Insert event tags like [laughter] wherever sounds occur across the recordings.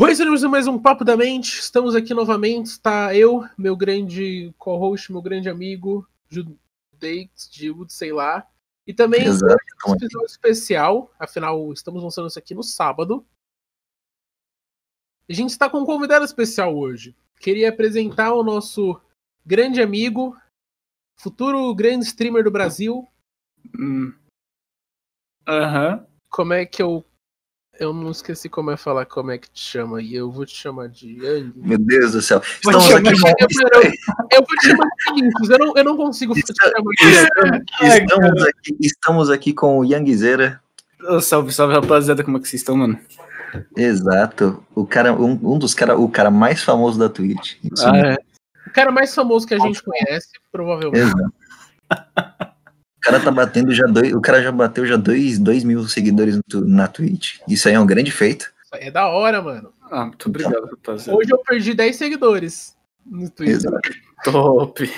Oi, sejamos mais um Papo da Mente. Estamos aqui novamente. Está eu, meu grande co-host, meu grande amigo, Judeix, Gildo, sei lá. E também Exato. um episódio especial. Afinal, estamos lançando isso aqui no sábado. A gente está com um convidado especial hoje. Queria apresentar o nosso grande amigo, futuro grande streamer do Brasil. Hum. Aham. Como é que eu. Eu não esqueci como é falar como é que te chama. E eu vou te chamar de Yang. Meu Deus do céu. Te Estamos aqui, Eu, eu, eu vou te chamar de Vinícius. Eu não, eu não consigo te Está- chamar de estamos, aqui, estamos aqui com o Yangzeira. Ô, salve, salve, rapaziada. Como é que vocês estão, mano? Exato. O cara, um, um dos cara, o cara mais famoso da Twitch. Ah, é. O cara mais famoso que a gente conhece, provavelmente. Exato. O cara tá batendo já dois, o cara já bateu já dois, dois mil seguidores na Twitch. Isso aí é um grande feito. Isso aí é da hora, mano. Ah, muito obrigado, rapaziada. Hoje eu perdi 10 seguidores no Twitter. Exato. Top.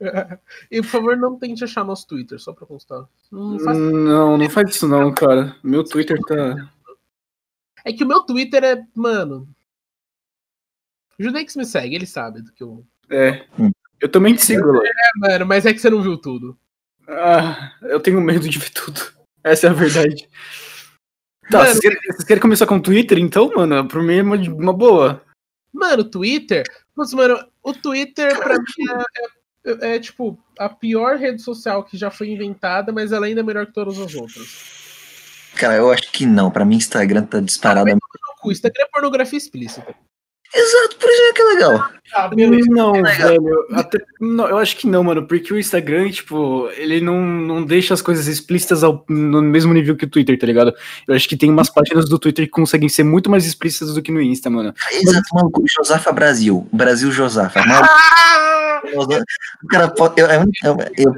[laughs] E por favor, não tente achar nosso Twitter, só pra constar. Não faz- Não, não faz isso não, cara. Meu Twitter tá. É que o meu Twitter é, mano. O Judex me segue, ele sabe do que eu. É. Hum. Eu também te sigo, Lô. É, mano, mas é que você não viu tudo. Ah, eu tenho medo de ver tudo. Essa é a verdade. Tá, Mano, vocês querem, vocês querem começar com o Twitter, então, mano? Por mim é uma, uma boa. Mano, Twitter. Mas, mano, o Twitter pra mim é, é- é, tipo a pior rede social que já foi inventada, mas ela ainda é melhor que todas as outras. Cara, eu acho que não. Pra mim, Instagram tá disparado. O Instagram é pornografia explícita. Exato, por isso é que é legal. Ah, Não, legal. velho. até- não, eu acho que não, mano. Porque o Instagram, tipo, ele não, não deixa as coisas explícitas ao- no mesmo nível que o Twitter, tá ligado? Eu acho que tem umas páginas do Twitter que conseguem ser muito mais explícitas do que no Insta, mano. Exato, maluco. Josafa Brasil. Brasil Josafa. Maluco, Ah! O cara pode. Eu, eu, eu, eu-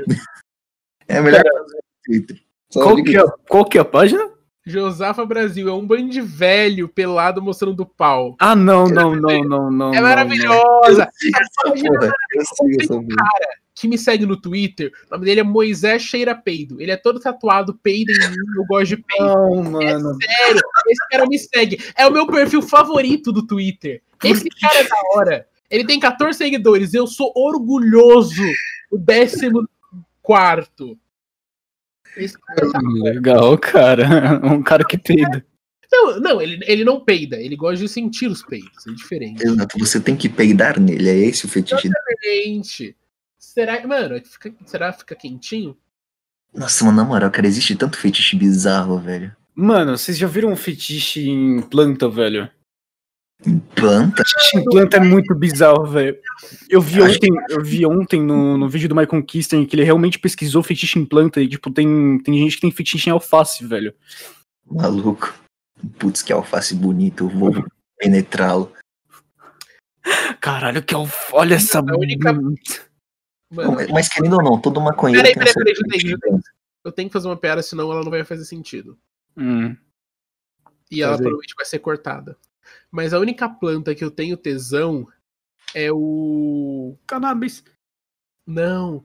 é melhor do Twitter. Só Qual que, é, qual que é a página? Josafa Brasil é um bando de velho pelado mostrando o pau. Ah, não, não, não, não, não. É maravilhosa. Eu essa porra. Que me segue no Twitter. O nome dele é Moisés Cheira Peido. Ele é todo tatuado, peido em mim. Eu gosto de peido. Não, Não, mano. Sério, esse cara me segue. É o meu perfil favorito do Twitter. Esse cara é da hora. Ele tem 14 seguidores. Eu sou orgulhoso. O 14. Esse é da Legal, cara. [laughs] Um cara que peida. Não, não ele, ele não peida. Ele gosta de sentir os peidos. É diferente. Exato, você tem que peidar nele. É esse o fetiche. Diferente. Será, mano, fica, será que fica quentinho? Nossa, mano, na moral, cara, existe tanto fetiche bizarro, velho. Mano, vocês já viram um fetiche em planta, velho? Planta? Fetiche em planta é muito bizarro, velho. Eu vi ontem, eu vi ontem no, no vídeo do My Conquista que ele realmente pesquisou fetiche em planta e, tipo, tem, tem gente que tem fetiche em alface, velho. Maluco. Putz, que alface bonito. Eu vou penetrá-lo. Caralho, que alface. Olha essa. A única- Mano, mas- Mas querendo ou não, todo maconheiro Peraí, peraí, peraí, em planta. eu tenho que fazer uma piada, senão ela não vai fazer sentido. Hum. E ela provavelmente vai ser cortada. Mas a única planta que eu tenho tesão é o. Cannabis. Não.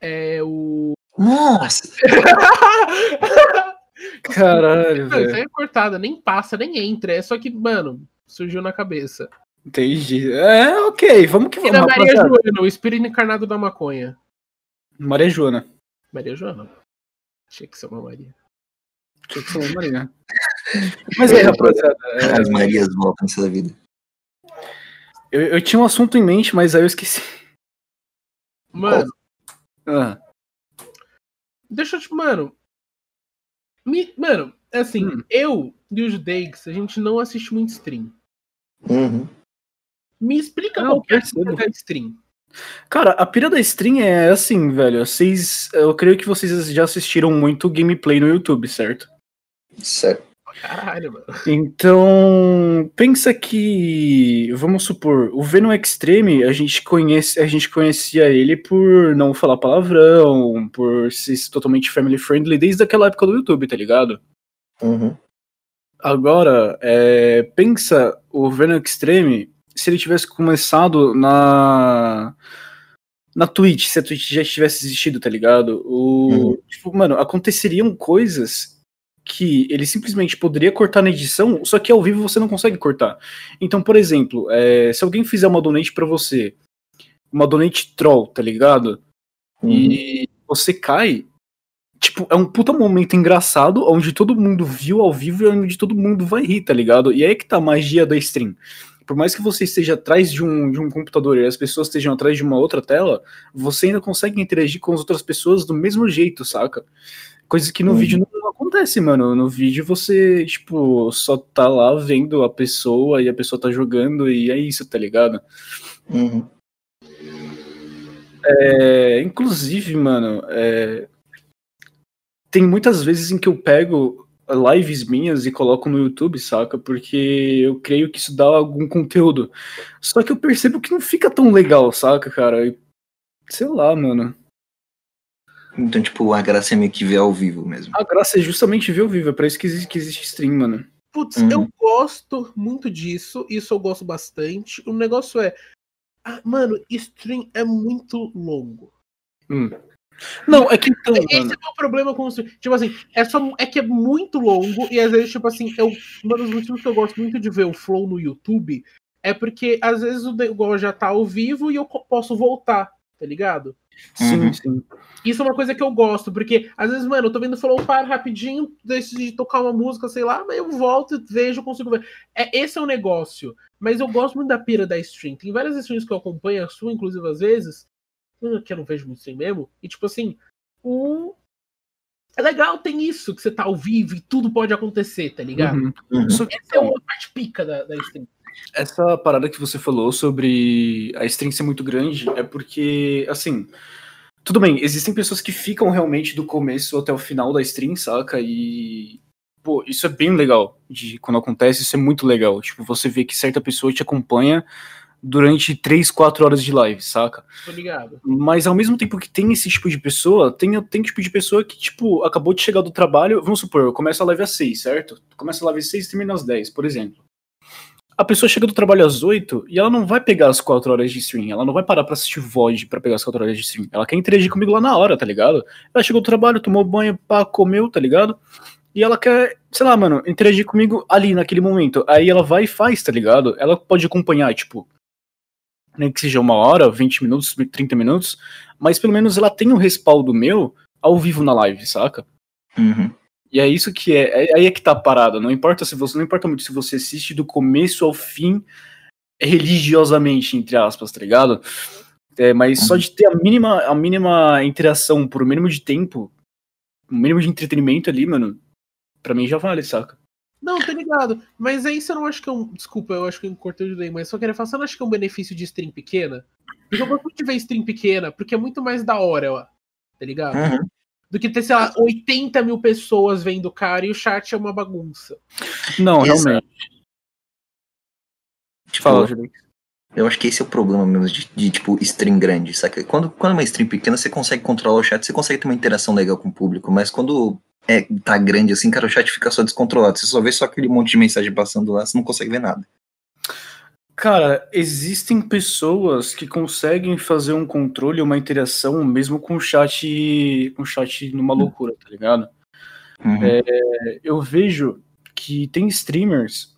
É o. Nossa! [laughs] Caralho, Não, isso aí velho. é cortada, nem passa, nem entra. É só que, mano, surgiu na cabeça. Entendi. É, ok, vamos que E vamos. da Maria. Joana, o espírito encarnado da maconha. Maria Joana. Maria Joana. Achei que ser uma Maria. Tinha que ser uma Maria. Mas aí, rapaziada. é, As Marias voltam nessa vida. eu, eu tinha um assunto em mente, mas aí eu esqueci. Mano, Ah, deixa eu te. Mano. Me, mano, assim, Hum. eu e o Judeix, a gente não assiste muito stream. Uhum. Me explica Não, qual que é a da stream. Cara, a pira da stream é assim, velho. Vocês. Eu creio que vocês já assistiram muito gameplay no YouTube, certo? Certo. Caralho, mano. Então, pensa que, vamos supor, o Venom Extreme, a gente conhece, a gente conhecia ele por não falar palavrão, por ser totalmente family friendly desde aquela época do YouTube, tá ligado? Uhum. Agora, é, pensa o Venom Extreme se ele tivesse começado na na Twitch, se a Twitch já tivesse existido, tá ligado? O, Uhum. tipo, mano, aconteceriam coisas que ele simplesmente poderia cortar na edição, só que ao vivo você não consegue cortar. Então, por exemplo, é, se alguém fizer uma donate para você, uma donate troll, tá ligado? Uhum. E você cai, tipo, é um puta momento engraçado, onde todo mundo viu ao vivo e onde todo mundo vai rir, tá ligado? E aí que tá a magia da stream. Por mais que você esteja atrás de um, de um computador e as pessoas estejam atrás de uma outra tela, você ainda consegue interagir com as outras pessoas do mesmo jeito, saca? Coisa que no Uhum. vídeo não acontece, mano. No vídeo você, tipo, só tá lá vendo a pessoa e a pessoa tá jogando e é isso, tá ligado? Uhum. É, inclusive, mano, é, tem muitas vezes em que eu pego lives minhas e coloco no YouTube, saca? Porque eu creio que isso dá algum conteúdo. Só que eu percebo que não fica tão legal, saca, cara? Sei lá, mano. Então, tipo, a graça é meio que ver ao vivo mesmo. A graça é justamente ver ao vivo, é pra isso que existe, que existe stream, mano. Putz, Uhum. eu gosto muito disso, isso eu gosto bastante. O negócio é. ah, mano, stream é muito longo. Hum. Não, é que então, Esse mano. é o meu problema com o stream. Tipo assim, é, só, é que é muito longo e às vezes, tipo assim, eu, um dos motivos que eu gosto muito de ver o Flow no YouTube é porque às vezes o negócio já tá ao vivo e eu posso voltar, tá ligado? Sim, Uhum. sim. Isso é uma coisa que eu gosto, porque às vezes, mano, eu tô vendo o Flow para rapidinho, decidi tocar uma música, sei lá, mas eu volto e vejo, consigo ver. É, esse é o negócio. Mas eu gosto muito da pira da stream. Tem várias streams que eu acompanho, a sua, inclusive, às vezes, hum, que eu não vejo muito stream mesmo, e tipo assim, o. É legal, tem isso, que você tá ao vivo e tudo pode acontecer, tá ligado? Uhum. Uhum. Essa é uma parte pica da, da stream. Essa parada que você falou sobre a stream ser muito grande é porque, assim, tudo bem, existem pessoas que ficam realmente do começo até o final da stream, saca? E, pô, isso é bem legal. De, quando acontece, isso é muito legal. Tipo, você vê que certa pessoa te acompanha durante 3, 4 horas de live, saca? Tô ligado. Mas ao mesmo tempo que tem esse tipo de pessoa, tem, tem tipo de pessoa que, tipo, acabou de chegar do trabalho. Vamos supor, eu começo a live às 6, certo? Começa a live às 6 e termina às 10, por exemplo. A pessoa chega do trabalho às 8 e ela não vai pegar as 4 horas de stream. Ela não vai parar pra assistir VOD pra pegar as 4 horas de stream. Ela quer interagir comigo lá na hora, tá ligado? Ela chegou do trabalho, tomou banho, pá, comeu, tá ligado? E ela quer, sei lá, mano, interagir comigo ali naquele momento. Aí ela vai e faz, tá ligado? Ela pode acompanhar, tipo, nem que seja uma hora, 20 minutos, 30 minutos, mas pelo menos ela tem um respaldo meu ao vivo na live, saca? Uhum. E é isso que é, é- aí é que tá a parada. Não importa se você, não importa muito se você assiste do começo ao fim religiosamente, entre aspas, tá ligado? É, mas só de ter a mínima, a mínima interação por um mínimo de tempo, um mínimo de entretenimento ali, mano, pra mim já vale, saca? Não, tô ligado. Mas aí você não acha que é um. Desculpa, eu acho que eu cortei o delay, mas só queria falar, você não acha que é um benefício de stream pequena? Porque eu gosto muito de ver stream pequena, porque é muito mais da hora, ó. Tá ligado? Uhum. Do que ter, sei lá, 80 mil pessoas vendo o cara e o chat é uma bagunça. Não, Exato. realmente. Tipo, Fala, eu acho que esse é o problema mesmo de, de, tipo, stream grande, saca? Quando, quando é uma stream pequena, você consegue controlar o chat, você consegue ter uma interação legal com o público, mas quando é, tá grande assim, cara, o chat fica só descontrolado. Você só vê só aquele monte de mensagem passando lá, você não consegue ver nada. Cara, existem pessoas que conseguem fazer um controle, uma interação, mesmo com o chat, com o chat numa loucura, tá ligado? Uhum. É, eu vejo que tem streamers,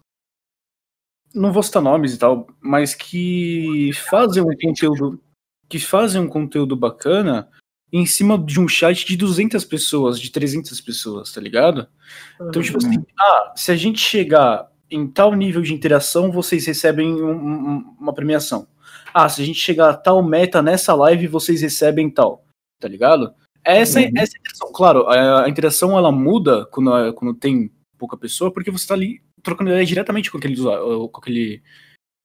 não vou citar nomes e tal, mas que fazem um conteúdo, que fazem um conteúdo bacana em cima de um chat de 200 pessoas, de 300 pessoas, tá ligado? Então, tipo assim, ah, se a gente chegar em tal nível de interação, vocês recebem um- um- uma premiação. Ah, se a gente chegar a tal meta nessa live, vocês recebem tal, tá ligado? Essa, Uhum. essa interação, claro, a, a interação ela muda quando, quando tem pouca pessoa, porque você tá ali trocando ideia diretamente com aquele com aquele,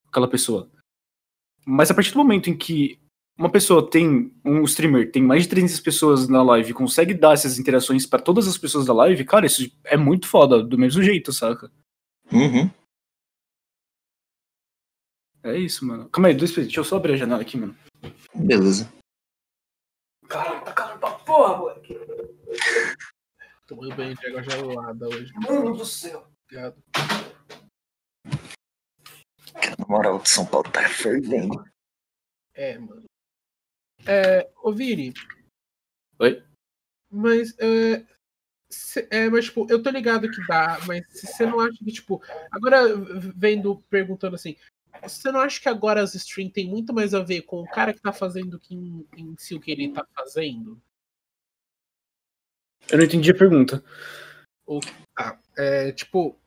com aquela pessoa. Mas a partir do momento em que uma pessoa tem, um streamer tem mais de 300 pessoas na live e consegue dar essas interações pra todas as pessoas da live, cara, isso é muito foda, do mesmo jeito, saca? Uhum. É isso, mano. Calma aí, dois. Deixa eu só abrir a janela aqui, mano. Beleza. Caralho, tá calor pra porra, moleque. Tomando banho de água gelada hoje. Mano do céu. Obrigado. Na moral, o São Paulo tá fervendo. É, mano. É, ô Vini. Oi? Mas, é, cê- é, mas, tipo, eu tô ligado que dá, mas você não acha que, tipo, agora vendo, perguntando assim, você não acha que agora as streams tem muito mais a ver com o cara que tá fazendo do que em, em si o que ele tá fazendo? Eu não entendi a pergunta. É, tipo,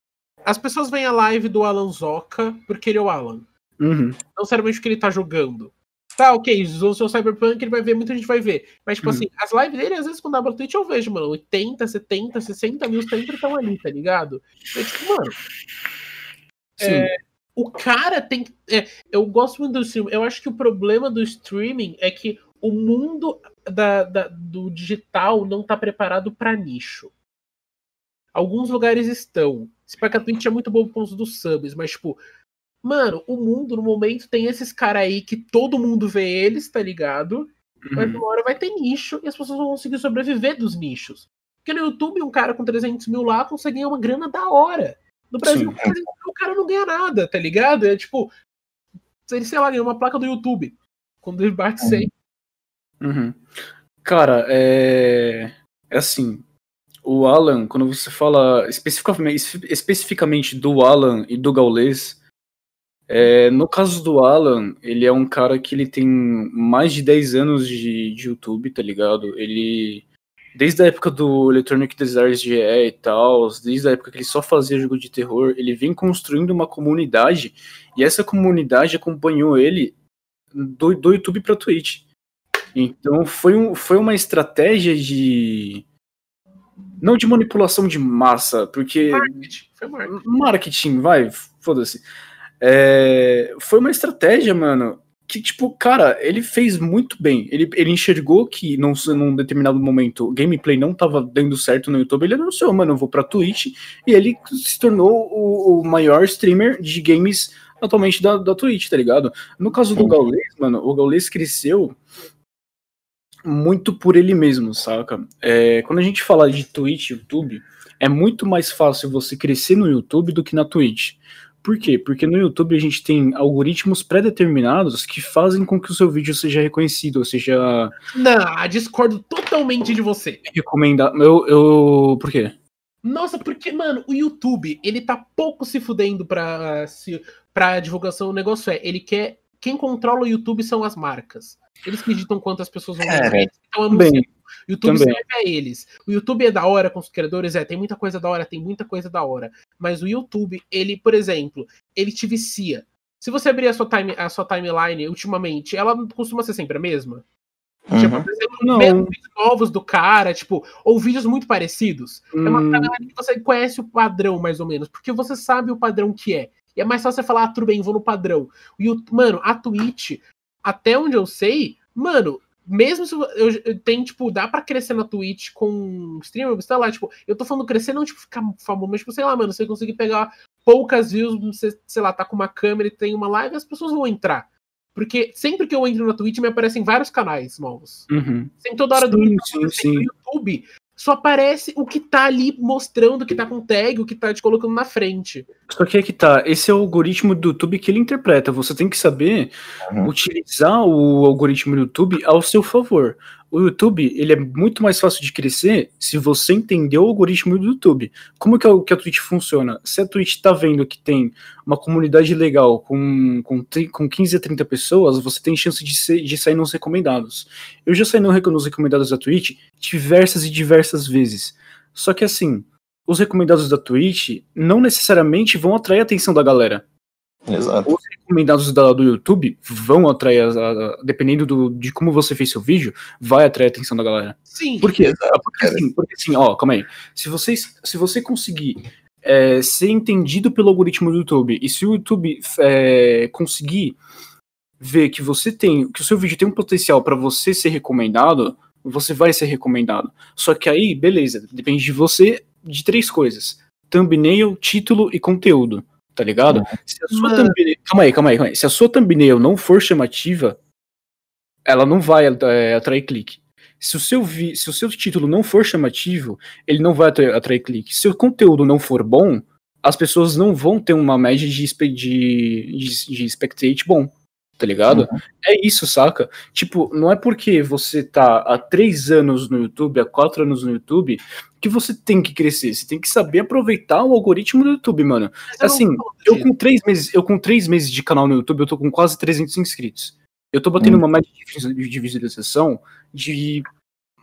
as pessoas veem a live do Alan Zoca porque ele é o Alan. Uhum. Não necessariamente porque ele tá jogando. Tá, ok, o seu Cyberpunk ele vai ver, muita gente vai ver. Mas, tipo Uhum. assim, as lives dele, às vezes, quando abre o Twitch, eu vejo, mano, 80, 70, 60 mil sempre estão ali, tá ligado? Eu, tipo, mano, Sim. o cara tem que. é, eu gosto muito do streaming. Eu acho que o problema do streaming é que o mundo da, da- do digital não tá preparado pra nicho. Alguns lugares estão. Se pá que a Twitch é muito bom por conta dos subs, mas, tipo, mano, o mundo no momento tem esses caras aí que todo mundo vê eles, tá ligado? Mas Uhum. uma hora vai ter nicho e as pessoas vão conseguir sobreviver dos nichos. Porque no YouTube, um cara com 300 mil lá consegue ganhar uma grana da hora. No Brasil, Sim. com 300 mil, o cara não ganha nada, tá ligado? É tipo, ele, sei lá, ganhou uma placa do YouTube. Quando ele bate 100. Uhum. Cara, é... é assim. O Alan, quando você fala especificamente, especificamente do Alan e do Gaules, é, no caso do Alan, ele é um cara que ele tem mais de 10 anos de, de YouTube, tá ligado? Ele. Desde a época do Electronic Desires GE e tal, desde a época que ele só fazia jogo de terror, ele vem construindo uma comunidade e essa comunidade acompanhou ele do, do YouTube pra Twitch. Então foi, um, foi uma estratégia de. Não de manipulação de massa, porque. Marketing. Foi marketing. Marketing, vai, foda-se. É, foi uma estratégia, mano, que, tipo, cara, ele fez muito bem. Ele, ele enxergou que num, num determinado momento o gameplay não tava dando certo no YouTube. Ele anunciou, mano, eu vou pra Twitch. E ele se tornou o, o maior streamer de games atualmente da, da Twitch, tá ligado? No caso do Gaules, mano, o Gaules cresceu muito por ele mesmo, saca? É, quando a gente fala de Twitch, YouTube, é muito mais fácil você crescer no YouTube do que na Twitch. Por quê? Porque no YouTube a gente tem algoritmos pré-determinados que fazem com que o seu vídeo seja reconhecido, ou seja Não, discordo totalmente de você. recomendado. Eu, eu. Por quê? Nossa, porque, mano, o YouTube, ele tá pouco se fudendo pra, se, pra divulgação. O negócio é, ele quer. Quem controla o YouTube são as marcas. Eles que ditam quantas pessoas vão ver. Cara, Eles O YouTube também. serve a eles. O YouTube é da hora com os criadores, é, tem muita coisa da hora, tem muita coisa da hora. Mas o YouTube, ele, por exemplo, ele te vicia. Se você abrir a sua, time, a sua timeline ultimamente, ela costuma ser sempre a mesma. Tipo, Uhum. por exemplo, Não. novos do cara, tipo, ou vídeos muito parecidos. É uma Hum, timeline que você conhece o padrão, mais ou menos, porque você sabe o padrão que é. E é mais fácil você falar, ah, tudo bem, vou no padrão. O YouTube- mano, a Twitch, até onde eu sei, mano, mesmo se eu, eu tenho, tipo, dá pra crescer na Twitch com streamer, você tá lá, tipo, eu tô falando crescer, não, tipo, ficar famoso, mas, tipo, sei lá, mano, você conseguir pegar poucas views, você, sei lá, tá com uma câmera e tem uma live, as pessoas vão entrar. Porque sempre que eu entro na Twitch, me aparecem vários canais novos. uhum. Sem toda hora do Sim, vídeo sim, sim. YouTube, só aparece o que tá ali mostrando, o que tá com tag, o que tá te colocando na frente. Só que é que tá, esse é o algoritmo do YouTube que ele interpreta. Você tem que saber Uhum. utilizar o algoritmo do YouTube ao seu favor. O YouTube, ele é muito mais fácil de crescer se você entender o algoritmo do YouTube. Como que, é o- que a Twitch funciona? Se a Twitch tá vendo que tem uma comunidade legal com, com, com 15 a 30 pessoas, você tem chance de, ser- de sair nos recomendados. Eu já saí no nos recomendados da Twitch diversas e diversas vezes. Só que assim, os recomendados da Twitch não necessariamente vão atrair a atenção da galera Exato. os recomendados da- do YouTube vão atrair, a- a- dependendo do- de como você fez seu vídeo, vai atrair a atenção da galera. Sim. Por quê? Porque assim, porque assim, ó, calma aí. Se, vocês, se você conseguir é, ser entendido pelo algoritmo do YouTube, e se o YouTube é, conseguir ver que você tem, que o seu vídeo tem um potencial para você ser recomendado, você vai ser recomendado. Só que aí, beleza, depende de você de três coisas: thumbnail, título e conteúdo. Tá ligado? Se a sua thumbnail, calma aí, calma aí, calma aí. Se a sua thumbnail não for chamativa, ela não vai é, atrair clique. Se o, seu vi, se o seu título não for chamativo, ele não vai atrair, atrair clique. Se o conteúdo não for bom, as pessoas não vão ter uma média de, de, de, de spectate bom. Tá ligado? Uhum. É isso, saca? Tipo, não é porque você tá há três anos no YouTube, há quatro anos no YouTube, que você tem que crescer. Você tem que saber aproveitar o algoritmo do YouTube, mano. Assim, eu com três meses, eu com três meses de canal no YouTube, eu tô com quase 300 inscritos. Eu tô batendo uhum. uma média de visualização de.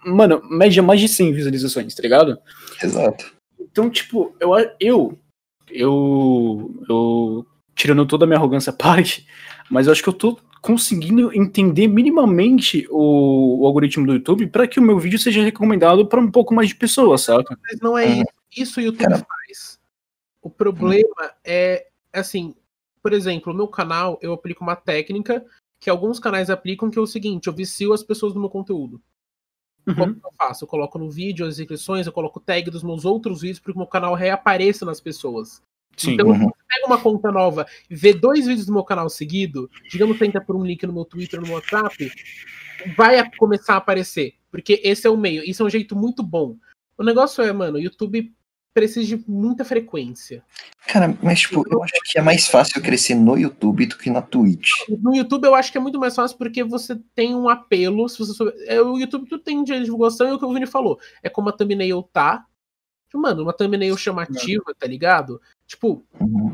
Mano, média mais de 100 visualizações, tá ligado? Exato. Então, tipo, eu, eu, eu, eu tirando toda a minha arrogância [laughs] à parte, mas eu acho que eu tô conseguindo entender minimamente o, o algoritmo do YouTube para que o meu vídeo seja recomendado para um pouco mais de pessoas, sabe? Mas não é uhum. isso. Isso o YouTube Cara. faz. O problema uhum. é, assim, por exemplo, no meu canal eu aplico uma técnica que alguns canais aplicam, que é o seguinte, eu vicio as pessoas no meu conteúdo. Uhum. Como eu faço? Eu coloco no vídeo as inscrições, eu coloco tag dos meus outros vídeos para que o meu canal reapareça nas pessoas. Sim, então, uhum. Uma conta nova e vê dois vídeos do meu canal seguido, digamos que entra por um link no meu Twitter, no meu WhatsApp, vai começar a aparecer. Porque esse é o meio. Isso é um jeito muito bom. O negócio é, mano, o YouTube precisa de muita frequência. Cara, mas tipo, eu acho que é mais fácil crescer no YouTube do que na Twitch. No YouTube eu acho que é muito mais fácil porque você tem um apelo, se você souber... é, o YouTube tu tem de divulgação e o que o Vini falou, é como a thumbnail tá. Mano, uma thumbnail chamativa, tá ligado? Tipo, uhum.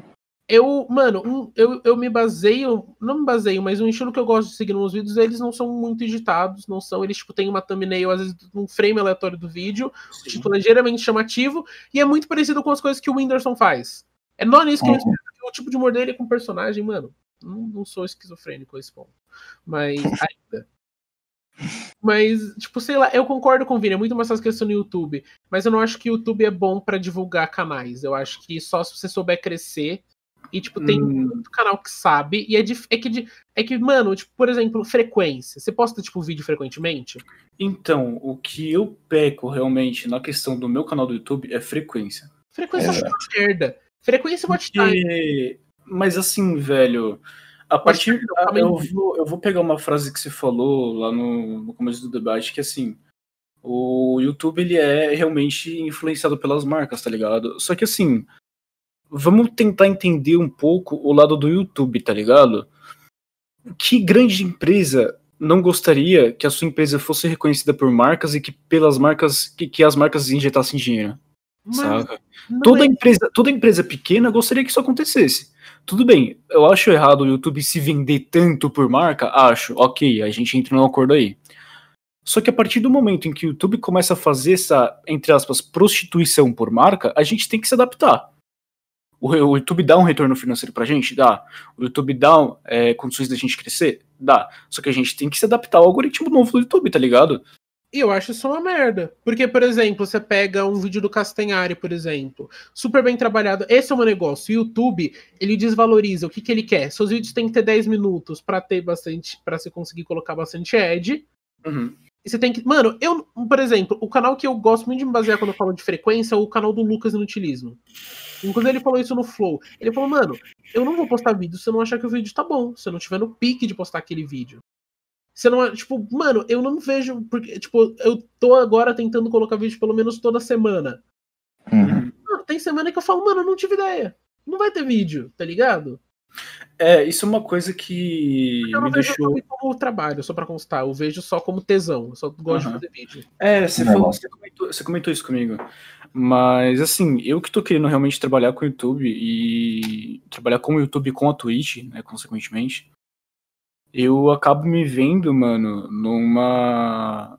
Eu, mano, um, eu, eu me baseio, não me baseio, mas um estilo que eu gosto de seguir nos vídeos, eles não são muito editados, não são, eles, tipo, tem uma thumbnail, às vezes, um frame aleatório do vídeo, Sim. o título é ligeiramente chamativo, e é muito parecido com as coisas que o Whindersson faz. É não nisso que uhum. eu o tipo de humor dele com personagem, mano, não, não sou esquizofrênico a esse ponto. Mas [laughs] ainda. Mas, tipo, sei lá, eu concordo com o Vini, é muito mais fácil questão no YouTube. Mas eu não acho que o YouTube é bom para divulgar canais. Eu acho que só se você souber crescer. E, tipo, tem hum. muito canal que sabe. E é, de, é, que, é que, mano, tipo, por exemplo, frequência. Você posta, tipo, vídeo frequentemente? Então, o que eu peco realmente na questão do meu canal do YouTube é frequência. Frequência é uma merda. Frequência watch time. Mas assim, velho. A partir. A, eu, vou, eu vou pegar uma frase que você falou lá no, no começo do debate, que assim. O YouTube ele é realmente influenciado pelas marcas, tá ligado? Só que assim, vamos tentar entender um pouco o lado do YouTube, tá ligado? Que grande empresa não gostaria que a sua empresa fosse reconhecida por marcas e que pelas marcas que, que as marcas injetassem dinheiro? saca? Toda é... empresa, toda empresa pequena gostaria que isso acontecesse. Tudo bem, eu acho errado o YouTube se vender tanto por marca, acho, ok, a gente entra num acordo aí. Só que a partir do momento em que o YouTube começa a fazer essa, entre aspas, prostituição por marca, a gente tem que se adaptar. O, o YouTube dá um retorno financeiro pra gente? Dá. O YouTube dá é, condições da gente crescer? Dá. Só que a gente tem que se adaptar ao algoritmo novo do YouTube, tá ligado? E eu acho isso uma merda. Porque, por exemplo, você pega um vídeo do Castanhari, por exemplo, super bem trabalhado. Esse é um negócio. O YouTube, ele desvaloriza. O que, que ele quer? Seus vídeos têm que ter 10 minutos para ter bastante. para você conseguir colocar bastante ad. Uhum. Você tem que. Mano, eu, por exemplo, o canal que eu gosto muito de me basear quando eu falo de frequência é o canal do Lucas Inutilismo. Inclusive, ele falou isso no Flow. Ele falou, mano, eu não vou postar vídeo se eu não achar que o vídeo tá bom. Se eu não tiver no pique de postar aquele vídeo. Você não. Tipo, mano, eu não vejo. Porque, tipo, eu tô agora tentando colocar vídeo pelo menos toda semana. Uhum. Mano, tem semana que eu falo, mano, eu não tive ideia. Não vai ter vídeo, tá ligado? É, isso é uma coisa que eu não me vejo deixou... como trabalho, só pra constar. Eu vejo só como tesão. Eu só gosto uhum. de fazer vídeo. É, você, falou, você, comentou, você comentou isso comigo. Mas, assim, eu que tô querendo realmente trabalhar com o YouTube e trabalhar com o YouTube com a Twitch, né, consequentemente, eu acabo me vendo, mano, numa.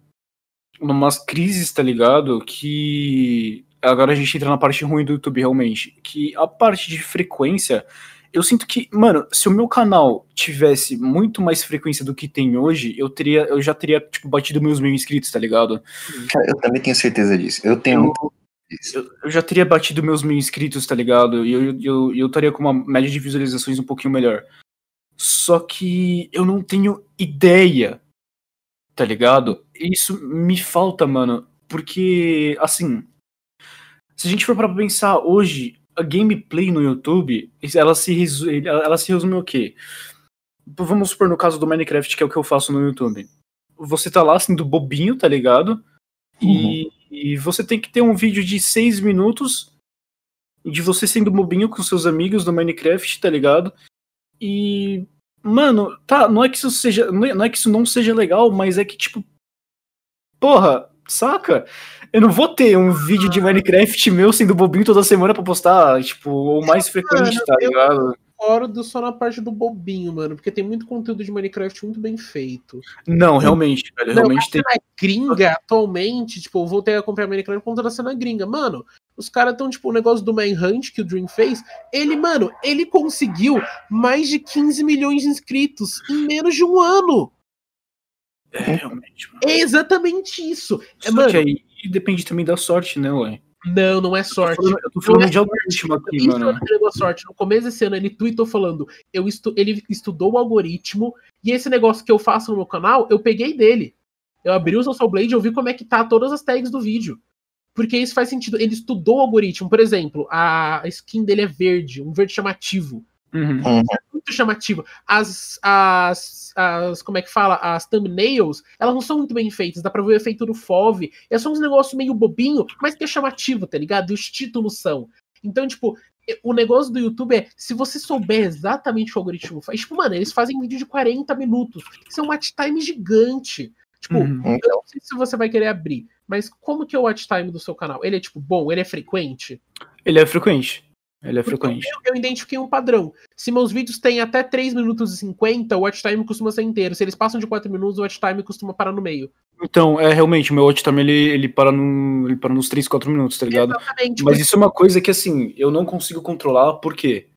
numas crises, tá ligado? Que. Agora a gente entra na parte ruim do YouTube, realmente. Que a parte de frequência. Eu sinto que, mano, se o meu canal tivesse muito mais frequência do que tem hoje, eu teria, eu já teria, tipo, batido meus mil inscritos, tá ligado? Cara, eu também tenho certeza disso. Eu tenho eu, muito eu, eu, já teria batido meus mil inscritos, tá ligado? E eu, eu, eu, eu estaria com uma média de visualizações um pouquinho melhor. Só que eu não tenho ideia, tá ligado? Isso me falta, mano. Porque, assim, se a gente for para pensar hoje, a gameplay no YouTube, ela se, resume, ela se resume o quê? Vamos supor no caso do Minecraft, que é o que eu faço no YouTube. Você tá lá sendo bobinho, tá ligado? Uhum. E, e você tem que ter um vídeo de seis minutos de você sendo bobinho com seus amigos no Minecraft, tá ligado? E Mano, tá, não é que isso seja. Não é, não é que isso não seja legal, mas é que, tipo. Porra, saca? Eu não vou ter um vídeo de Minecraft meu sendo bobinho toda semana pra postar, tipo, o mais frequente, Mano, tá eu- ligado? Concordo só na parte do bobinho, mano, porque tem muito conteúdo de Minecraft muito bem feito. Não, realmente, velho. Não, Realmente tem. cena gringa, atualmente, tipo, eu voltei a acompanhar Minecraft por conta da cena gringa. Mano, os caras estão, tipo, o negócio do Manhunt que o Dream fez. Ele, mano, ele conseguiu mais de 15 milhões de inscritos em menos de um ano. É, realmente, mano. É exatamente isso. É, Só mano, que aí depende também da sorte, né, ué? não, não é Eu sorte. tô falando, eu tô falando é de algoritmo aqui, Isso mano. é um negócio sorte. No começo desse ano, ele tweetou falando: eu estu ele estudou o algoritmo, e esse negócio que eu faço no meu canal, eu peguei dele. Eu abri o Social Blade e eu vi como é que tá todas as tags do vídeo. Porque isso faz sentido. Ele estudou o algoritmo. Por exemplo, a skin dele é verde, um verde chamativo. Uhum. Muito chamativo. As, as, as. Como é que fala? As thumbnails, elas não são muito bem feitas. Dá pra ver o efeito do FOV. É só uns negócios meio bobinho, mas que é chamativo, tá ligado? E os títulos são. Então, tipo, o negócio do YouTube é, se você souber exatamente o que o algoritmo faz, tipo, mano, eles fazem vídeo de 40 minutos. Isso é um watch time gigante. Tipo, Uhum. eu não sei se você vai querer abrir, mas como que é o watch time do seu canal? Ele é, tipo, bom? Ele é frequente? Ele é frequente. Ele é frequente. Eu, eu identifiquei um padrão. Se meus vídeos têm até 3 minutos e 50, o watch time costuma ser inteiro. Se eles passam de 4 minutos, o watch time costuma parar no meio. Então, é realmente, o meu watch time ele, ele, para no, ele para nos 3, 4 minutos, tá ligado? Exatamente. Mas isso é uma coisa que, assim, eu não consigo controlar, porque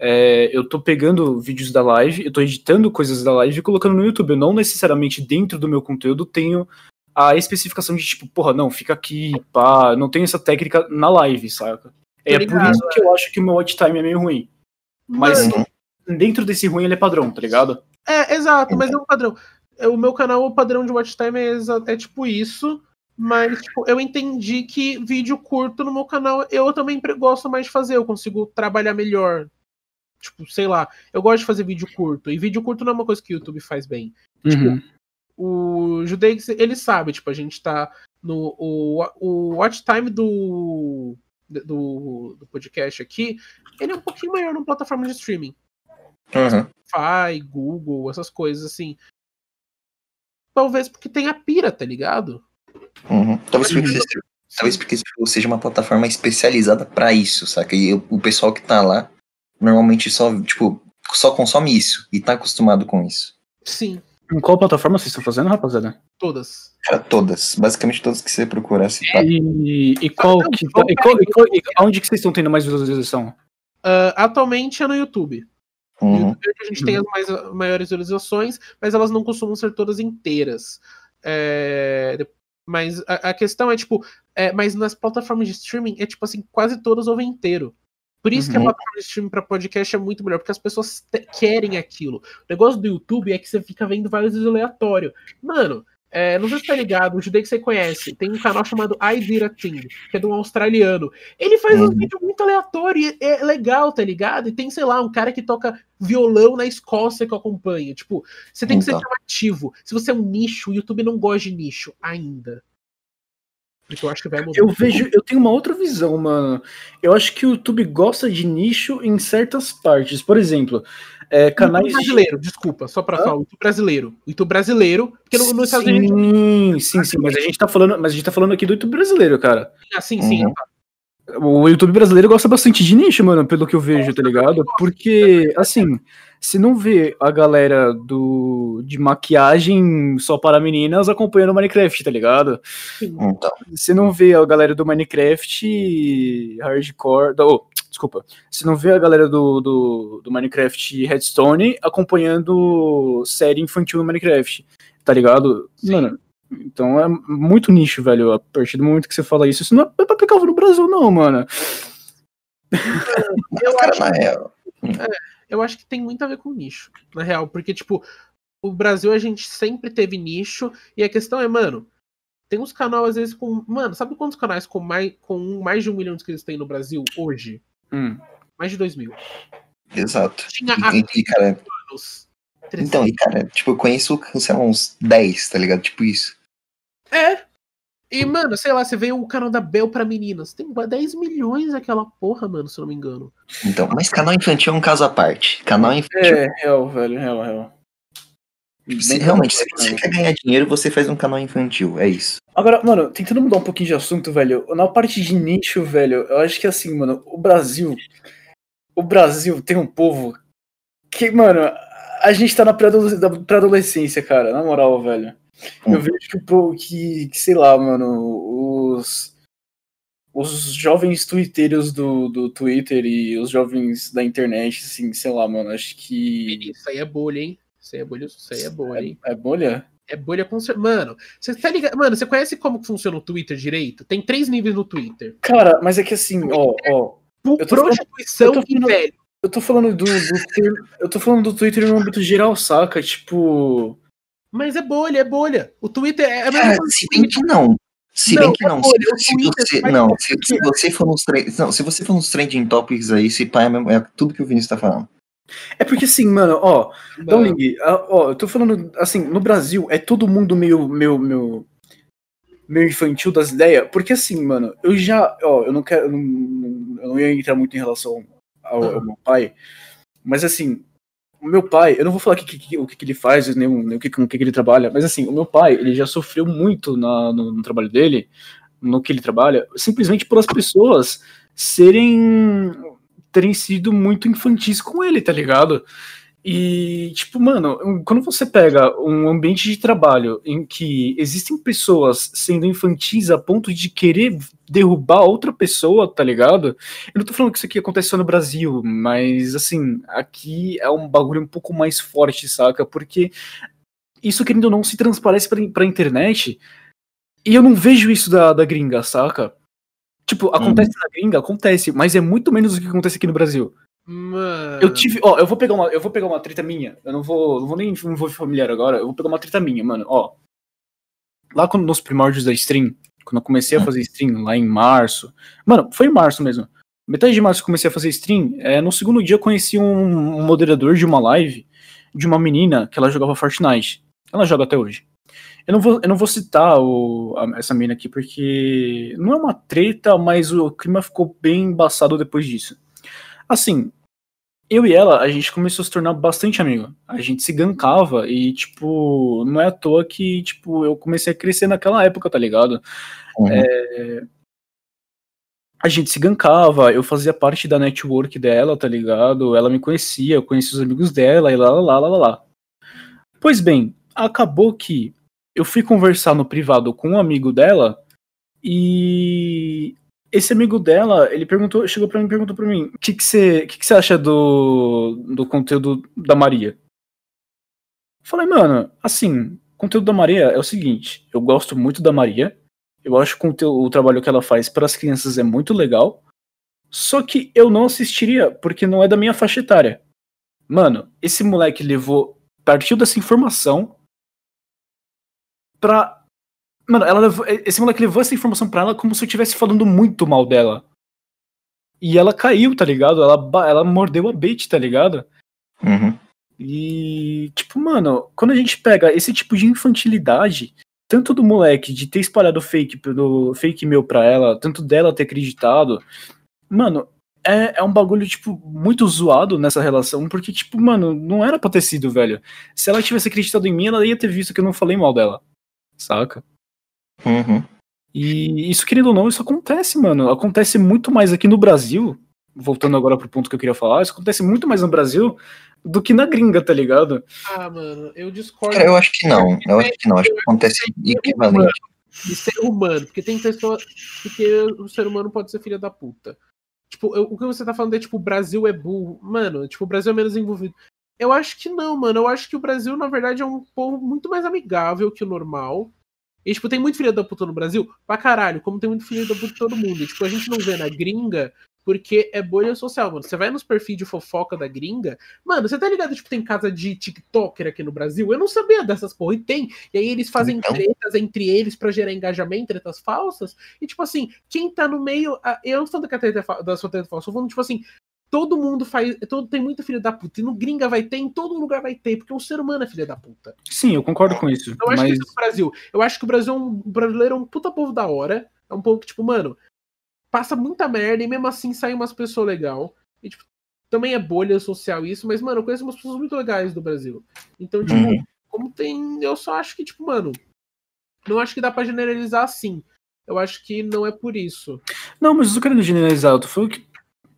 é, eu tô pegando vídeos da live, eu tô editando coisas da live e colocando no YouTube. Eu não necessariamente dentro do meu conteúdo tenho a especificação de tipo, porra, não, fica aqui, pá, não tenho essa técnica na live, saca? É por isso que eu acho que o meu watch time é meio ruim. Mas Mano, dentro desse ruim ele é padrão, tá ligado? É, exato, mas é um padrão. É, O meu canal, o padrão de watch time é, é tipo isso. Mas, tipo, eu entendi que vídeo curto no meu canal eu também gosto mais de fazer. Eu consigo trabalhar melhor. Tipo, sei lá, eu gosto de fazer vídeo curto. E vídeo curto não é uma coisa que o YouTube faz bem. Tipo, Uhum. O Judeix, ele sabe, tipo, a gente tá no. O, o watch time do, do, do podcast aqui, ele é um pouquinho maior na plataforma de streaming. Uhum. Spotify, Google, essas coisas assim. Talvez porque tem a pira, tá ligado? Uhum. Talvez porque, talvez porque seja uma plataforma especializada pra isso, saca? E o o pessoal que tá lá normalmente só, tipo, só consome isso e tá acostumado com isso. Sim, Em qual plataforma vocês estão fazendo, rapaziada? todas. Cara, todas, basicamente todas que você procurar se pá. E, e qual não, que tá, vamos e qual, e qual- e onde que vocês estão tendo mais visualização? Ah, atualmente é no YouTube. No Uhum. YouTube é que a gente tem as mais, maiores visualizações, mas elas não costumam ser todas inteiras. É, mas a, a questão é, tipo, é, mas nas plataformas de streaming é tipo assim, quase todas ouvem inteiro. Por isso que a Uhum. plataforma de streaming para podcast é muito melhor, porque as pessoas querem aquilo. O negócio do YouTube é que você fica vendo vários vídeos aleatórios. Mano, é, não sei se tá ligado, o judeu que você conhece, tem um canal chamado I Did a Thing, que é de um australiano. Ele faz Uhum. vídeos muito aleatórios, e é legal, tá ligado? E tem, sei lá, um cara que toca violão na Escócia que eu acompanho. Tipo, você tem que ser chamativo. Se você é um nicho, o YouTube não gosta de nicho ainda. Porque eu acho que vai mudar. Eu vejo, eu tenho uma outra visão, mano. Eu acho que o YouTube gosta de nicho em certas partes. Por exemplo, é, YouTube canais de. brasileiro, desculpa, só pra Hã? falar, o YouTube brasileiro. O YouTube brasileiro, porque no, nos Estados Unidos. Sim, sim, sim, mas a gente tá falando, mas a gente tá falando aqui do YouTube brasileiro, cara. Ah, sim, sim. Uhum. O YouTube brasileiro gosta bastante de nicho, mano, pelo que eu vejo, tá ligado? Porque, assim, se não vê a galera do de maquiagem só para meninas acompanhando Minecraft, tá ligado? Então, Você não vê a galera do Minecraft hardcore. oh, desculpa. Você não vê a galera do, do, do Minecraft Headstone acompanhando série infantil no Minecraft. Tá ligado? Sim. Mano. Então é muito nicho, velho. A partir do momento que você fala isso, isso não é aplicável no Brasil, não, mano. Eu cara, acho, na real. Eu acho que tem muito a ver com nicho, na real. Porque, tipo, o Brasil a gente sempre teve nicho, e a questão é, mano, tem uns canais, às vezes, com. Mano, sabe quantos canais com mais, com mais de um milhão de inscritos tem no Brasil hoje? Hum. Mais de dois mil. Exato. Tinha E, e- e, cara, anos. então, e cara, tipo, eu conheço, sei lá, uns 10, tá ligado? Tipo isso. É. E, mano, sei lá, você vê o canal da Bel pra meninas. Tem 10 milhões aquela porra, mano, se eu não me engano. Então, mas canal infantil é um caso à parte. Canal infantil. É, real, velho, real, real. Realmente, se você né? quer ganhar dinheiro, você faz um canal infantil. É isso. Agora, mano, tentando mudar um pouquinho de assunto, velho, na parte de nicho, velho, eu acho que assim, mano, o Brasil. O Brasil tem um povo que, mano, a gente tá na pré-adolescência, cara, na moral, velho. Eu Hum. vejo que o povo, que, que, sei lá, mano, os. Os jovens twitteiros do, do Twitter e os jovens da internet, assim, sei lá, mano, acho que. Isso aí é bolha, hein? Isso aí é bolha, isso aí é bolha, hein? É bolha? É bolha com cer- Mano, você tá ligado? Mano, você conhece como que funciona o Twitter direito? Tem três níveis no Twitter. Cara, mas é que assim, ó, ó. Falando- Prostituição eu tô e falando- velho. Eu tô falando do, do ter- eu tô falando do Twitter no âmbito geral, saca? Tipo, Mas é bolha, é bolha. O Twitter é Cara, coisa se bem que não. Se Não, bem que é não. bolha, Se, se você, não, se, se você for nos não, se você for nos trending topics aí, se pá é, é tudo que o Vinícius tá falando. é porque assim, mano, ó. Ah, Ó, eu tô falando, assim, no Brasil é todo mundo meio, meio, meio, meio infantil das ideias, porque assim, mano, eu já, ó, eu não quero, eu não, eu não ia entrar muito em relação ao, ao meu pai, mas assim, o meu pai, eu não vou falar que, que- o que, que ele faz, nem, o- que, com o que, que ele trabalha, mas assim, o meu pai, ele já sofreu muito na- no, no trabalho dele, no que ele trabalha, simplesmente pelas pessoas serem terem sido muito infantis com ele, tá ligado? E, tipo, mano, quando você pega um ambiente de trabalho em que existem pessoas sendo infantis a ponto de querer derrubar outra pessoa, tá ligado? Eu não tô falando que isso aqui acontece só no Brasil, mas, assim, aqui é um bagulho um pouco mais forte, saca? Porque isso, querendo ou não, se transparece pra, pra internet e eu não vejo isso da, da gringa, saca? Tipo, acontece na gringa, acontece, mas é muito menos do que acontece aqui no Brasil. Mano. Eu tive, ó, eu vou pegar uma, eu vou pegar uma treta minha. Eu não vou, não vou nem me envolver familiar agora. Eu vou pegar uma treta minha, mano. Ó, lá quando, nos primórdios da stream, quando eu comecei a fazer stream lá em março, mano, foi em março mesmo. Metade de março eu comecei a fazer stream. É, no segundo dia eu conheci um, um moderador de uma live de uma menina que ela jogava Fortnite. Ela joga até hoje. Eu não vou, eu não vou citar o, a- essa menina aqui porque não é uma treta, mas o clima ficou bem embaçado depois disso. Assim, eu e ela, a gente começou a se tornar bastante amigo. A gente se gankava e, tipo, não é à toa que, tipo, eu comecei a crescer naquela época, tá ligado? Uhum. A gente se gankava, eu fazia parte da network dela, tá ligado? Ela me conhecia, eu conhecia os amigos dela e lá, lá, lá, lá, lá, lá. Pois bem, acabou que eu fui conversar no privado com um amigo dela e esse amigo dela, ele perguntou, chegou pra mim e perguntou pra mim, o que que você que que você acha do, do conteúdo da Maria? Falei, mano, assim, o conteúdo da Maria é o seguinte, eu gosto muito da Maria, eu acho que o, o trabalho que ela faz para as crianças é muito legal, só que eu não assistiria porque não é da minha faixa etária. Mano, esse moleque levou, partiu dessa informação pra. Mano, ela levou- esse moleque levou essa informação pra ela como se eu estivesse falando muito mal dela. E ela caiu, tá ligado? Ela, ela mordeu a bait, tá ligado? Uhum. E, tipo, mano, quando a gente pega esse tipo de infantilidade, tanto do moleque de ter espalhado fake pelo fake meu pra ela, tanto dela ter acreditado, mano, é, é um bagulho, tipo, muito zoado nessa relação, porque, tipo, mano, não era pra ter sido, velho. Se ela tivesse acreditado em mim, ela ia ter visto que eu não falei mal dela, saca? Uhum. E isso, querendo ou não, isso acontece, mano. Acontece muito mais aqui no Brasil. Voltando agora pro ponto que eu queria falar, isso acontece muito mais no Brasil do que na gringa, tá ligado? Ah, mano, eu discordo Cara, eu acho que não. Eu acho que não. Acho que acontece equivalente. de ser humano, porque tem pessoas. Porque o ser humano pode ser filha da puta. Tipo, eu- o que você tá falando é tipo, o Brasil é burro. Mano, tipo, o Brasil é menos envolvido. Eu acho que não, mano. Eu acho que o Brasil, na verdade, é um povo muito mais amigável que o normal. E, tipo, tem muito filha da puta no Brasil? Pra caralho, como tem muito filha da puta em todo mundo. E, tipo, a gente não vê na gringa porque é bolha social, mano. Você vai nos perfis de fofoca da gringa, mano, você tá ligado? Tipo, tem casa de TikToker aqui no Brasil? Eu não sabia dessas porra, e tem. E aí eles fazem Então. tretas entre eles pra gerar engajamento, tretas falsas. E, tipo assim, quem tá no meio. Eu não tô falando que a treta é fa- da sua treta falsa, eu tô falando, tipo assim, todo mundo faz. Todo, tem muita filha da puta. E no gringa vai ter, em todo lugar vai ter, porque o ser humano é filha da puta. Sim, eu concordo com isso. Eu acho mas... que isso é o Brasil. Eu acho que o Brasil é um. O brasileiro é um puta povo da hora. É um povo que, tipo, mano, passa muita merda e mesmo assim sai umas pessoas legal. E, tipo, também é bolha social isso, mas, mano, eu conheço umas pessoas muito legais do Brasil. Então, tipo, Uhum. como tem. Eu só acho que, tipo, mano. Não acho que dá pra generalizar assim. Eu acho que não é por isso. Não, mas eu tô querendo generalizar, eu tô falando que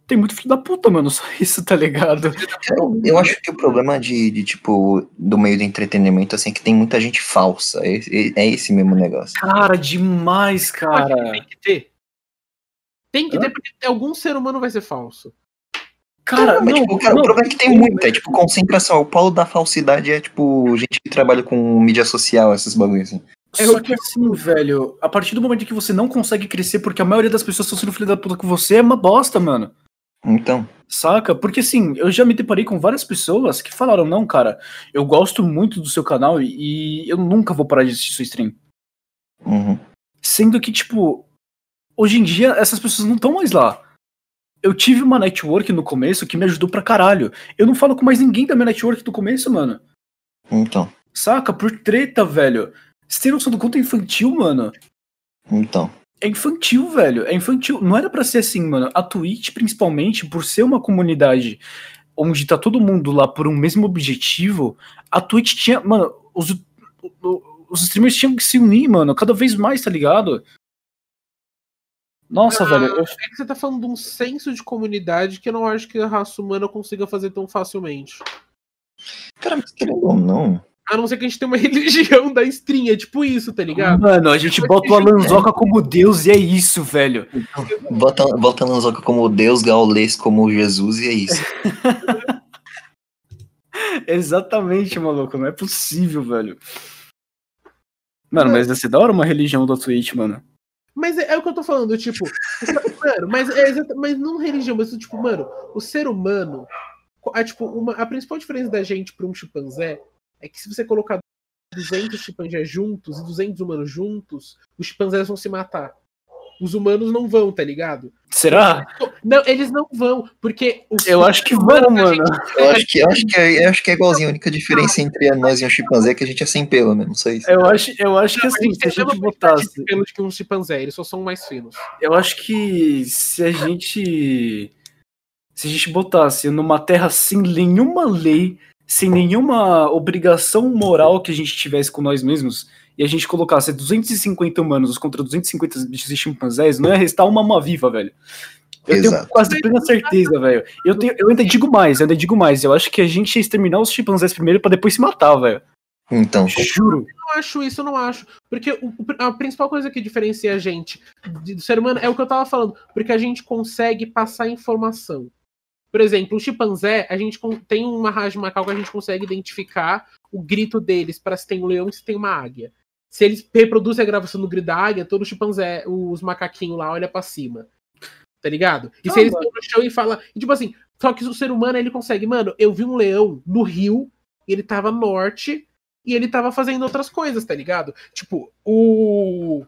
tem muito filho da puta, mano, só [laughs] isso, tá ligado? Eu, eu acho que o problema de, de, tipo, do meio do entretenimento, assim, é que tem muita gente falsa. É, é- é esse mesmo negócio. Cara, demais, cara. Tem que ter. Tem que Hã? ter, porque algum ser humano vai ser falso. Cara, Mas, não, tipo, cara, não, o problema é que tem muita, é tipo, concentração. O polo da falsidade é, tipo, gente que trabalha com mídia social, esses bagulhos, assim. É Só o que assim, velho, a partir do momento que você não consegue crescer porque a maioria das pessoas estão sendo filha da puta com você, é uma bosta, mano. Então, Saca? Porque assim, eu já me deparei com várias pessoas que falaram, não, cara, eu gosto muito do seu canal e eu nunca vou parar de assistir sua stream. uhum. Sendo que, tipo, hoje em dia essas pessoas não estão mais lá. Eu tive uma network no começo que me ajudou pra caralho. Eu não falo com mais ninguém da minha network do começo, mano. então, Saca? Por treta, velho. Você tem noção do quanto é infantil, mano? então. É infantil, velho. É infantil. Não era pra ser assim, mano. A Twitch, principalmente, por ser uma comunidade onde tá todo mundo lá por um mesmo objetivo, a Twitch tinha. Mano, os, o- os streamers tinham que se unir, mano, cada vez mais, tá ligado? Nossa, Ah, velho. eu- É que você tá falando de um senso de comunidade que eu não acho que a raça humana consiga fazer tão facilmente. Cara, mas querendo ou não, A não ser que a gente tenha uma [laughs] religião da stream, é tipo isso, tá ligado? Mano, a gente bota o Alanzoca como Deus e é isso, velho. bota, bota Lanzoca como Deus, Gaulês como Jesus e é isso. [laughs] Exatamente, maluco. Não é possível, velho. Mano, mas ia ser da hora uma religião da Twitch, mano. Mas é, é o que eu tô falando, tipo, [laughs] mano, mas, é exata- mas não religião, mas tipo, mano, o ser humano, a, tipo, uma, a principal diferença da gente pra um chimpanzé é que se você colocar 200 chimpanzés juntos e 200 humanos juntos, os chimpanzés vão se matar. Os humanos não vão, tá ligado? Será? Não, eles não vão, porque. Eu acho que vão, mano. gente- Eu acho que, eu acho que, é, eu acho que é igualzinho. A única diferença entre nós e um chimpanzé é que a gente é sem pelo mesmo, só isso. Eu acho, eu acho que Não, assim, se a gente botasse. de pelo de que um chimpanzé, eles só são mais finos. Eu acho que se a gente. Se a gente botasse numa terra sem nenhuma lei, sem nenhuma obrigação moral que a gente tivesse com nós mesmos, e a gente colocasse 250 humanos contra 250 bichos e chimpanzés, não ia restar uma alma viva, velho. Eu tenho Exato. quase plena certeza, velho. Eu, tenho, eu ainda digo mais, eu ainda digo mais. Eu acho que a gente ia exterminar os chimpanzés primeiro pra depois se matar, velho. Então, Juro. não acho isso, eu não acho. Porque o- a principal coisa que diferencia a gente de- do ser humano é o que eu tava falando. Porque a gente consegue passar informação. Por exemplo, o chimpanzé, a gente tem uma raça de macaco que a gente consegue identificar o grito deles para se tem um leão e se tem uma águia. Se eles reproduzem a gravação do grito da águia, todo chimpanzé, os macaquinhos lá olha pra cima. Tá ligado? E se Ah, eles estão no chão e fala, e tipo assim, só que o ser humano ele consegue, mano, eu vi um leão no rio, ele tava norte e ele tava fazendo outras coisas, tá ligado? Tipo, o.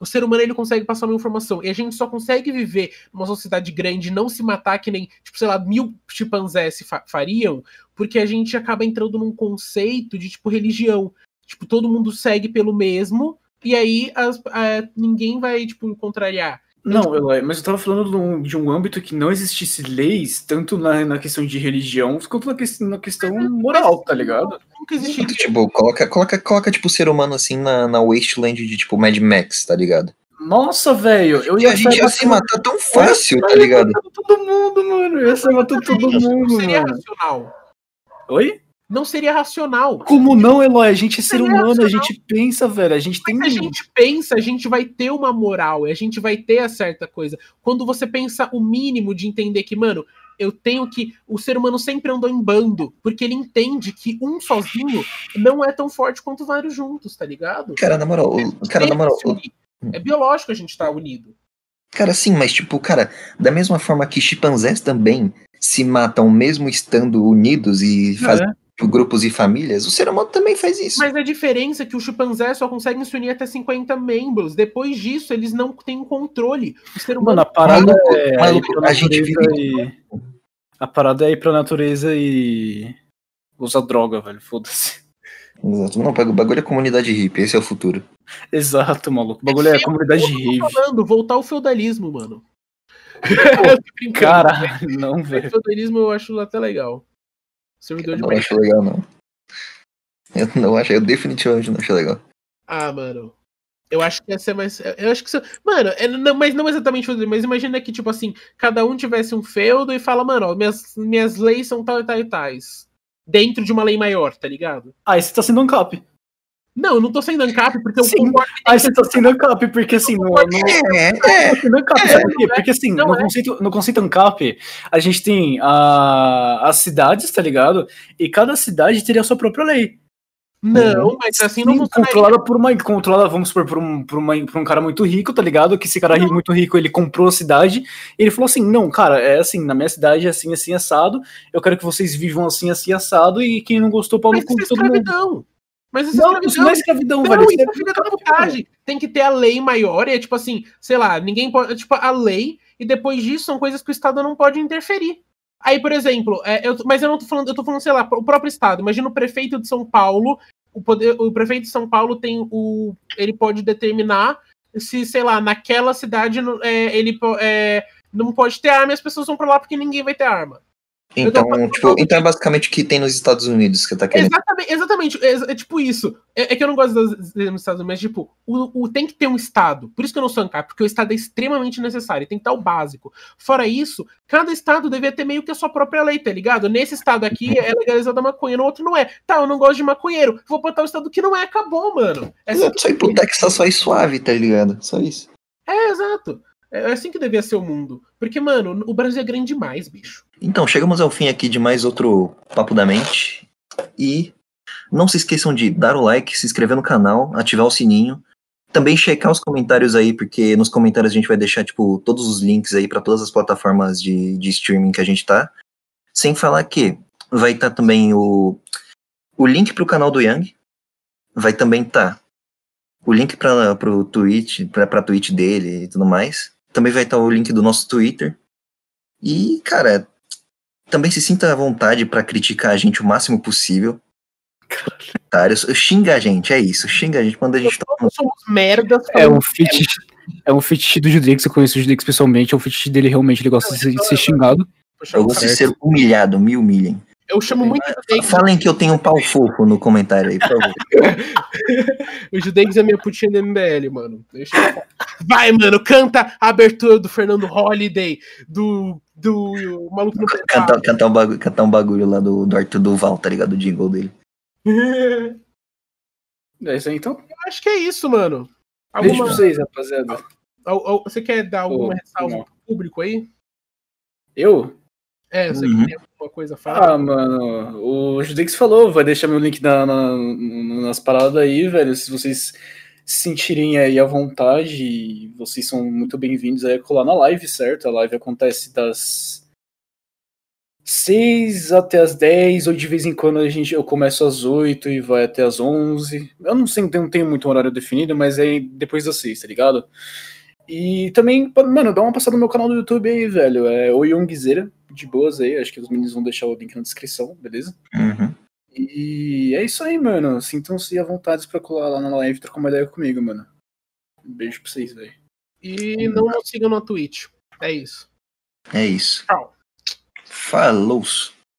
O ser humano ele consegue passar uma informação. E a gente só consegue viver numa sociedade grande não se matar que nem, tipo, sei lá, mil chimpanzés se fa- fariam, porque a gente acaba entrando num conceito de, tipo, religião. Tipo, todo mundo segue pelo mesmo, e aí as- é, ninguém vai, tipo, contrariar. Não, Eloy, mas eu tava falando de um, de um âmbito que não existisse leis, tanto na, na questão de religião, quanto na, que- na questão moral, tá ligado? Nunca existiria. tipo, coloca, coloca, coloca tipo, o ser humano assim na, na wasteland de tipo Mad Max, tá ligado? Nossa, velho, eu E ia a gente ia se matar tão fácil, eu tá ia ligado? todo mundo, mano. Eu ia sair matando todo Não mundo, seria mano. racional. Oi? Não seria racional. Como não, Eloy? A gente é ser Seria humano, a racional. gente pensa, velho. A gente tem. Se a gente pensa, a gente vai ter uma moral, a gente vai ter a certa coisa. Quando você pensa o mínimo de entender que, mano, eu tenho que. O ser humano sempre andou em bando, porque ele entende que um sozinho não é tão forte quanto vários juntos, tá ligado? Cara, na moral, o- cara, na moral. É biológico a gente estar unido. Cara, sim, mas tipo, cara, da mesma forma que chimpanzés também se matam mesmo estando unidos e fazem É. grupos e famílias, o ser humano também faz isso. Mas a diferença é que os chimpanzés só conseguem se unir até 50 membros. Depois disso, eles não têm controle. O ser humano Mano, a parada Maluco, é maluco, ir pra a gente natureza vive- e... A parada é ir pra natureza e usar droga, velho. Foda-se. Exato. Não, o bagulho é comunidade hippie, esse é o futuro. Exato, maluco. O bagulho é a comunidade Eu tô rave. falando, voltar ao feudalismo, mano. [laughs] Cara, não, O velho. feudalismo eu acho até legal. Servidor de Não banco. acho legal, não. Eu não acho, eu definitivamente não acho legal. Ah, mano. Eu acho que ia ser mais. Eu acho que. isso- Mano, é, não, mas não exatamente feudalismo, mas imagina que, tipo assim, cada um tivesse um feudo e fala, mano, ó, minhas, minhas leis são tal e tal e tais. Dentro de uma lei maior, tá ligado? Aí você tá sendo ancap. Não, eu não tô sendo ANCAP porque eu Sim. concordo que tem Aí que você tá sendo ancap, porque assim, no, no, É, é. no ANCAP, sabe por quê? Porque assim, não no, é. conceito, no conceito ANCAP, a gente tem a, as cidades, tá ligado? E cada cidade teria a sua própria lei. Não, mas assim não Sim, controlada por uma. Controlada, vamos supor, por um, por, uma, por um cara muito rico, tá ligado? Que esse cara ri- muito rico, ele comprou a cidade. E ele falou assim: não, cara, é assim, na minha cidade é assim, assim, assado. Eu quero que vocês vivam assim, assim, assado. E quem não gostou, pau no Mas cu é todo mundo. Mas isso é Não, escravidão. não é escravidão, Não, velho. isso é filha da putagem. Tem que ter a lei maior, e é tipo assim, sei lá, ninguém pode. é Tipo, a lei, e depois disso são coisas que o Estado não pode interferir. Aí, por exemplo, é, eu, mas eu não tô falando, eu tô falando, sei lá, o próprio Estado. Imagina o prefeito de São Paulo. O, poder, o prefeito de São Paulo tem o. Ele pode determinar se, sei lá, naquela cidade é, ele é, não pode ter arma e as pessoas vão pra lá porque ninguém vai ter arma. Então, tipo, então é basicamente o que tem nos Estados Unidos que tá querendo. Exatamente, exatamente. É, é tipo isso. É, é que eu não gosto dos dos Estados Unidos, mas tipo, o, o- tem que ter um Estado. Por isso que eu não sou ANCAP, porque o Estado é extremamente necessário. Tem que estar o básico. Fora isso, cada Estado devia ter meio que a sua própria lei, tá ligado? Nesse Estado aqui é legalizada a maconha, no outro não é. Tá, eu não gosto de maconheiro. Vou botar o Estado que não é, acabou, mano. É assim, Só ir pro Texas só ir suave, tá ligado? Só isso. é, exato. É assim que devia ser o mundo. Porque, mano, o Brasil é grande demais, bicho. Então, chegamos ao fim aqui de mais outro Papo da Mente. E não se esqueçam de dar o like, se inscrever no canal, ativar o sininho. Também checar os comentários aí, porque nos comentários a gente vai deixar, tipo, todos os links aí para todas as plataformas de, de streaming que a gente tá. Sem falar que vai estar também o, o link pro canal do Yang. Vai também estar o link para pro Twitch, pra, pra Twitch dele e tudo mais. Também vai estar o link do nosso Twitter. E, cara, também se sinta à vontade pra criticar a gente o máximo possível. Comentários. Xinga a gente, é isso. Xinga a gente quando a gente tá. Somos merdas. É um fetiche. É um fetiche do Judeix, eu conheço o Judeix pessoalmente, é um fetiche dele realmente, ele gosta de ser, de ser xingado. Eu gosto de ser humilhado, me humilhem. Eu chamo muito. Falem que eu tenho um pau fofo no comentário aí, por favor. [laughs] O Judex é minha putinha do MBL, mano. Deixa eu... Vai, mano, canta a abertura do Fernando Holiday, do, do o maluco no Cantar, cantar, um bagulho, cantar um bagulho lá do, do Arthur Duval, tá ligado? O jingle dele. Eu [laughs] É isso aí então? acho que é isso, mano. Beijo pra Alguma, vocês, rapaziada. você quer dar alguma Ô, ressalva pro público aí? Eu? É, você Uhum. tem alguma coisa a falar? Ah, mano, o Judeix falou, vai deixar meu link na, na- nas paradas aí, velho. Se vocês se sentirem aí à vontade, vocês são muito bem-vindos aí a colar na live, certo? A live acontece das 6 até as 10, ou de vez em quando a gente, eu começo às 8 e vai até às 11. Eu não sei, não tenho muito horário definido, mas é depois das 6, tá ligado? E também, mano, dá uma passada no meu canal do YouTube aí, velho. É o Youngzeira, de boas aí. Acho que os meninos vão deixar o link na descrição, beleza? Uhum. E é isso aí, mano. Sintam-se à vontade pra colar lá na live e trocar uma ideia comigo, mano. Um beijo pra vocês, velho. E não nos sigam na Twitch. É isso. É isso. Tchau. Falou!